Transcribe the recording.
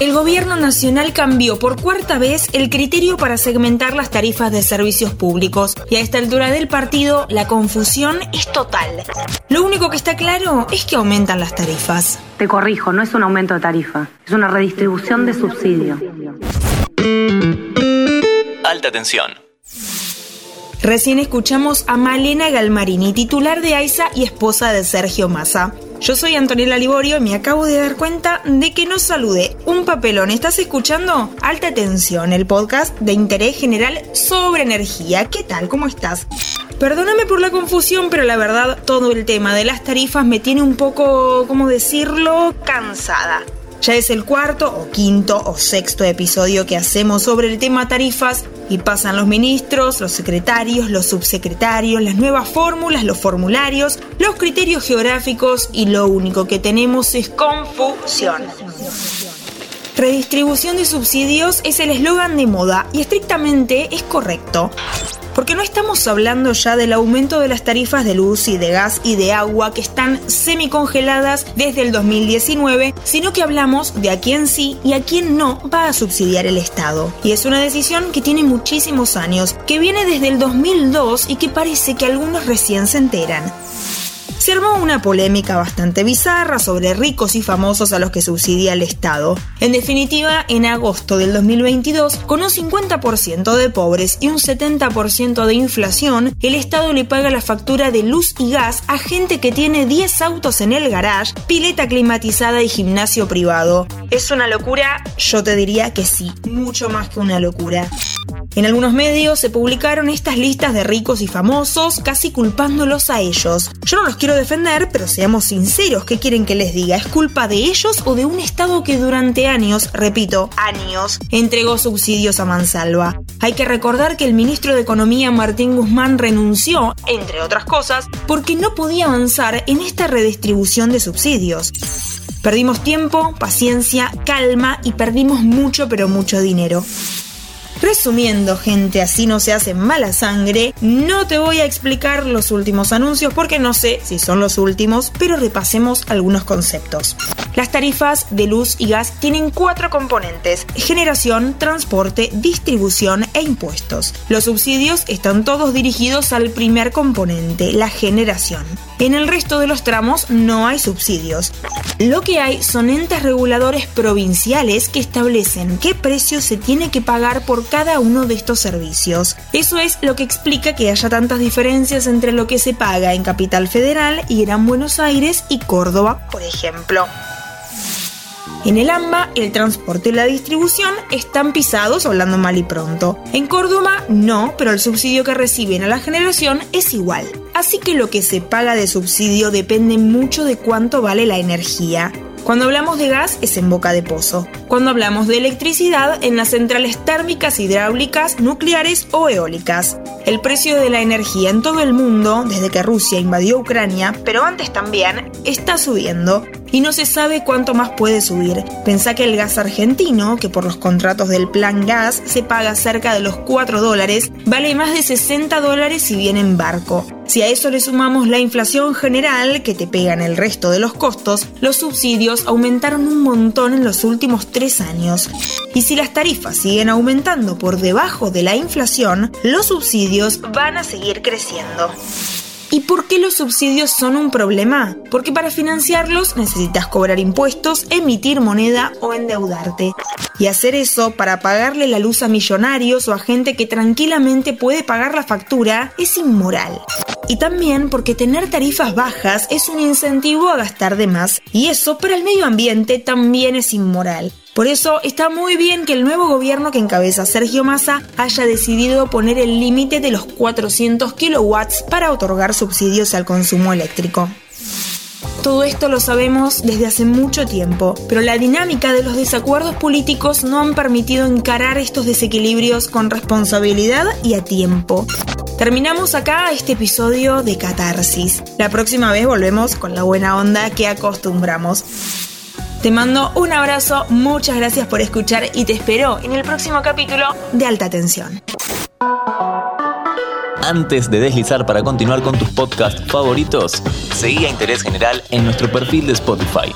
El gobierno nacional cambió por cuarta vez el criterio para segmentar las tarifas de servicios públicos y a esta altura del partido la confusión es total. Lo único que está claro es que aumentan las tarifas. Te corrijo, no es un aumento de tarifa, es una redistribución de subsidio. Alta tensión. Recién escuchamos a Malena Galmarini, titular de AISA y esposa de Sergio Massa. Yo soy Antonella Liborio y me acabo de dar cuenta de que no saludé. Un papelón. ¿Estás escuchando? Alta Tensión, el podcast de interés general sobre energía. ¿Qué tal? ¿Cómo estás? Perdóname por la confusión, pero la verdad todo el tema de las tarifas me tiene un poco, ¿cómo decirlo?, cansada. Ya es el cuarto o quinto o sexto episodio que hacemos sobre el tema tarifas y pasan los ministros, los secretarios, los subsecretarios, las nuevas fórmulas, los formularios, los criterios geográficos y lo único que tenemos es confusión. Redistribución de subsidios es el eslogan de moda y estrictamente es correcto. Porque no estamos hablando ya del aumento de las tarifas de luz y de gas y de agua que están semicongeladas desde el 2019, sino que hablamos de a quién sí y a quién no va a subsidiar el Estado. Y es una decisión que tiene muchísimos años, que viene desde el 2002 y que parece que algunos recién se enteran se armó una polémica bastante bizarra sobre ricos y famosos a los que subsidia el Estado. En definitiva, en agosto del 2022, con un 50% de pobres y un 70% de inflación, el Estado le paga la factura de luz y gas a gente que tiene 10 autos en el garage, pileta climatizada y gimnasio privado. ¿Es una locura? Yo te diría que sí, mucho más que una locura. En algunos medios se publicaron estas listas de ricos y famosos, casi culpándolos a ellos. Yo no los quiero defender, pero seamos sinceros, ¿qué quieren que les diga? ¿Es culpa de ellos o de un Estado que durante años, repito, años, entregó subsidios a Mansalva? Hay que recordar que el ministro de Economía Martín Guzmán renunció, entre otras cosas, porque no podía avanzar en esta redistribución de subsidios. Perdimos tiempo, paciencia, calma y perdimos mucho pero mucho dinero. Resumiendo, gente, así no se hace mala sangre, no te voy a explicar los últimos anuncios porque no sé si son los últimos, pero repasemos algunos conceptos. Las tarifas de luz y gas tienen cuatro componentes, generación, transporte, distribución e impuestos. Los subsidios están todos dirigidos al primer componente, la generación. En el resto de los tramos no hay subsidios. Lo que hay son entes reguladores provinciales que establecen qué precio se tiene que pagar por cada uno de estos servicios. Eso es lo que explica que haya tantas diferencias entre lo que se paga en Capital Federal y Gran Buenos Aires y Córdoba, por ejemplo. En el AMBA, el transporte y la distribución están pisados, hablando mal y pronto. En Córdoba, no, pero el subsidio que reciben a la generación es igual. Así que lo que se paga de subsidio depende mucho de cuánto vale la energía. Cuando hablamos de gas es en boca de pozo. Cuando hablamos de electricidad en las centrales térmicas, hidráulicas, nucleares o eólicas. El precio de la energía en todo el mundo, desde que Rusia invadió Ucrania, pero antes también, está subiendo y no se sabe cuánto más puede subir. Pensá que el gas argentino, que por los contratos del plan gas se paga cerca de los 4 dólares, vale más de 60 dólares si viene en barco. Si a eso le sumamos la inflación general que te pega en el resto de los costos, los subsidios aumentaron un montón en los últimos tres años. Y si las tarifas siguen aumentando por debajo de la inflación, los subsidios van a seguir creciendo. ¿Y por qué los subsidios son un problema? Porque para financiarlos necesitas cobrar impuestos, emitir moneda o endeudarte. Y hacer eso para pagarle la luz a millonarios o a gente que tranquilamente puede pagar la factura es inmoral. Y también porque tener tarifas bajas es un incentivo a gastar de más. Y eso para el medio ambiente también es inmoral. Por eso está muy bien que el nuevo gobierno que encabeza Sergio Massa haya decidido poner el límite de los 400 kilowatts para otorgar subsidios al consumo eléctrico. Todo esto lo sabemos desde hace mucho tiempo, pero la dinámica de los desacuerdos políticos no han permitido encarar estos desequilibrios con responsabilidad y a tiempo. Terminamos acá este episodio de Catarsis. La próxima vez volvemos con la buena onda que acostumbramos. Te mando un abrazo, muchas gracias por escuchar y te espero en el próximo capítulo de Alta Tensión. Antes de deslizar para continuar con tus podcasts favoritos, seguí a Interés General en nuestro perfil de Spotify.